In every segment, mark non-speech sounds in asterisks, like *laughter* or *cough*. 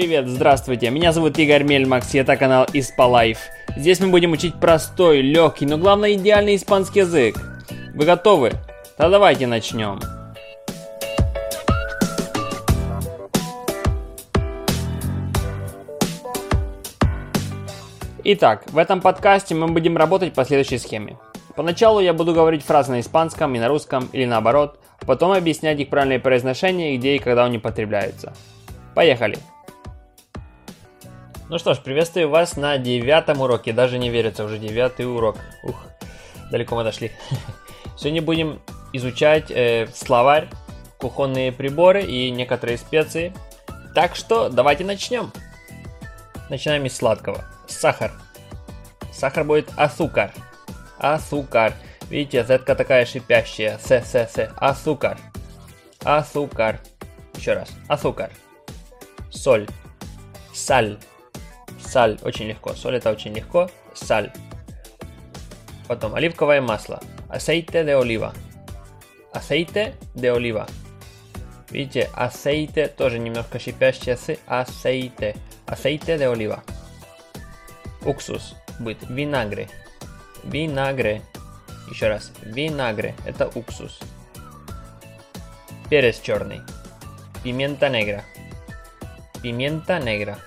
Привет, здравствуйте, меня зовут Игорь Мельмакс, и это канал Испалайф. Здесь мы будем учить простой, легкий, но главное идеальный испанский язык. Вы готовы? Тогда давайте начнем. Итак, в этом подкасте мы будем работать по следующей схеме. Поначалу я буду говорить фразы на испанском и на русском или наоборот, потом объяснять их правильное произношение, где и когда они употребляются. Поехали! Ну что ж, приветствую вас на девятом уроке. Даже не верится, уже девятый урок. Ух, далеко мы дошли. *laughs* Сегодня будем изучать э, словарь, кухонные приборы и некоторые специи. Так что давайте начнем. Начинаем из сладкого. Сахар. Сахар будет асукар. Асукар. Видите, z такая шипящая. С, с, с. Асукар. Асукар. Еще раз. Асукар. Соль. Саль. Саль очень легко. Соль это очень легко. Саль. Потом оливковое масло. Aceite de oliva. Aceite de oliva. Видите, aceite тоже немножко шипящее с aceite. Aceite de oliva. Уксус будет винагре. Винагре. Еще раз. Винагре. Это уксус. Перец черный. Пимента негра. Пимента негра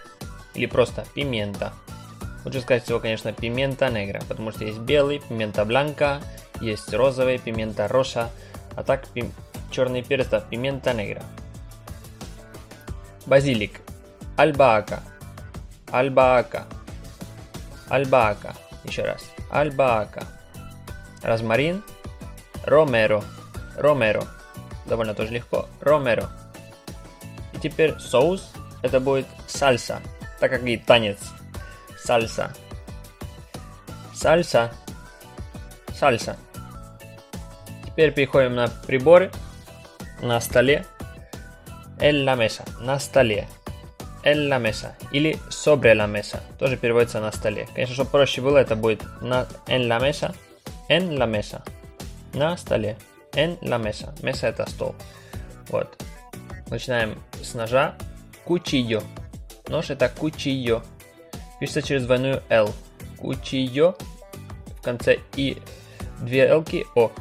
или просто пимента. Лучше сказать всего, конечно, пимента негра, потому что есть белый, пимента бланка, есть розовый, пимента роша, а так пим... черный перец, да, пимента негра. Базилик, альбаака, альбаака, альбаака, еще раз, альбаака. Розмарин, ромеро, ромеро, довольно тоже легко, ромеро. И теперь соус, это будет сальса, так как и танец. Сальса. Сальса. Сальса. Теперь переходим на приборы. На столе. En la mesa. На столе. En la mesa. Или sobre la mesa. Тоже переводится на столе. Конечно, чтобы проще было, это будет на en la mesa. En la mesa. На столе. En la mesa. Mesa это стол. Вот. Начинаем с ножа. Cuchillo. Нож это кучио. Пишется через двойную L. Кучио. В конце И две L О.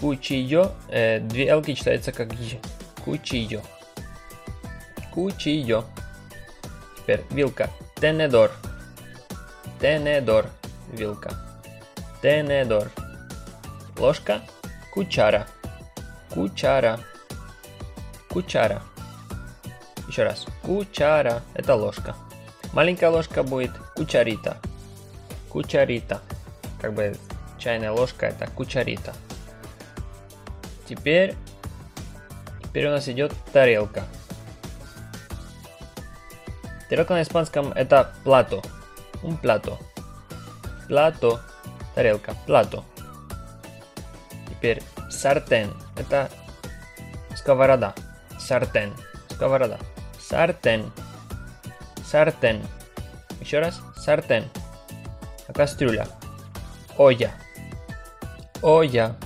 Кучио. Э, две L читается как Е. Кучио. Кучио. Теперь вилка. Тенедор. Тенедор. Вилка. Тенедор. Ложка. Кучара. Кучара. Кучара. Еще раз. Кучара. Это ложка. Маленькая ложка будет кучарита. Кучарита. Как бы чайная ложка это кучарита. Теперь, теперь у нас идет тарелка. Тарелка на испанском это плато. Un plato. Плато. Тарелка. Плато. Теперь сартен. Это сковорода. Сартен. Сковорода. Сартен. Сартен. Еще раз. Сартен. Кастрюля. Оя. Оя.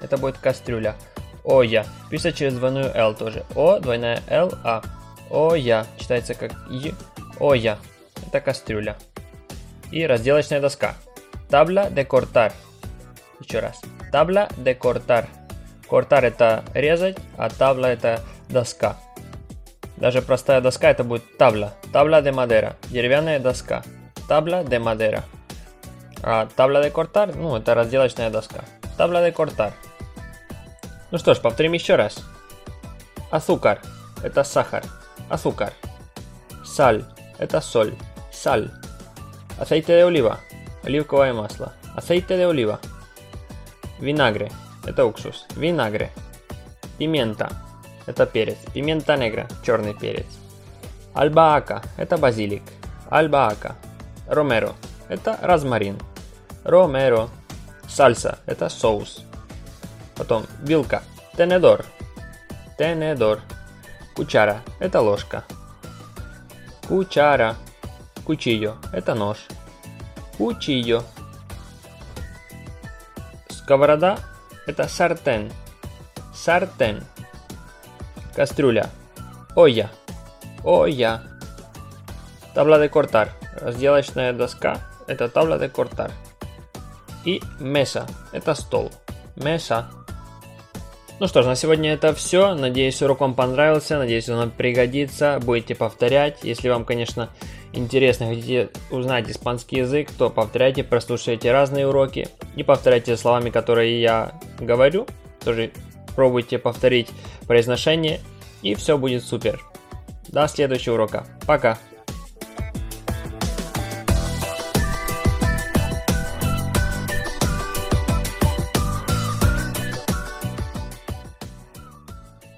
Это будет кастрюля. Оя. Пишется через двойную L тоже. О, двойная L, А. Оя. Читается как И. Оя. Это кастрюля. И разделочная доска. Табла де кортар. Еще раз. Табла де кортар. Кортар это резать, а табла это доска. Даже простая доска это будет табла. Табла de madera. Деревянная доска. Табла de madera. А табла de cortar, ну, это разделочная доска. Табла de cortar. Ну что ж, повторим еще раз. Азúcar – это сахар. Азúcar. Саль – это соль. Саль. Aceite de oliva – оливковое масло. Aceite de oliva. Винагре – это уксус. Винагре. Пимента это перец. Пимента негра, черный перец. Альбаака – это базилик. Альбаака. Ромеро – это розмарин. Ромеро. Сальса – это соус. Потом вилка. Тенедор. Тенедор. Кучара – это ложка. Кучара. Кучио – это нож. Кучио. Сковорода – это сартен. Сартен. Кастрюля. Оя. Оя. Табла де кортар. Разделочная доска – это табла де кортар. И меса – это стол. Меса. Ну что ж, на сегодня это все. Надеюсь, урок вам понравился. Надеюсь, он вам пригодится. Будете повторять. Если вам, конечно, интересно, хотите узнать испанский язык, то повторяйте, прослушайте разные уроки. И повторяйте словами, которые я говорю. Тоже пробуйте повторить произношение. И все будет супер. До следующего урока. Пока.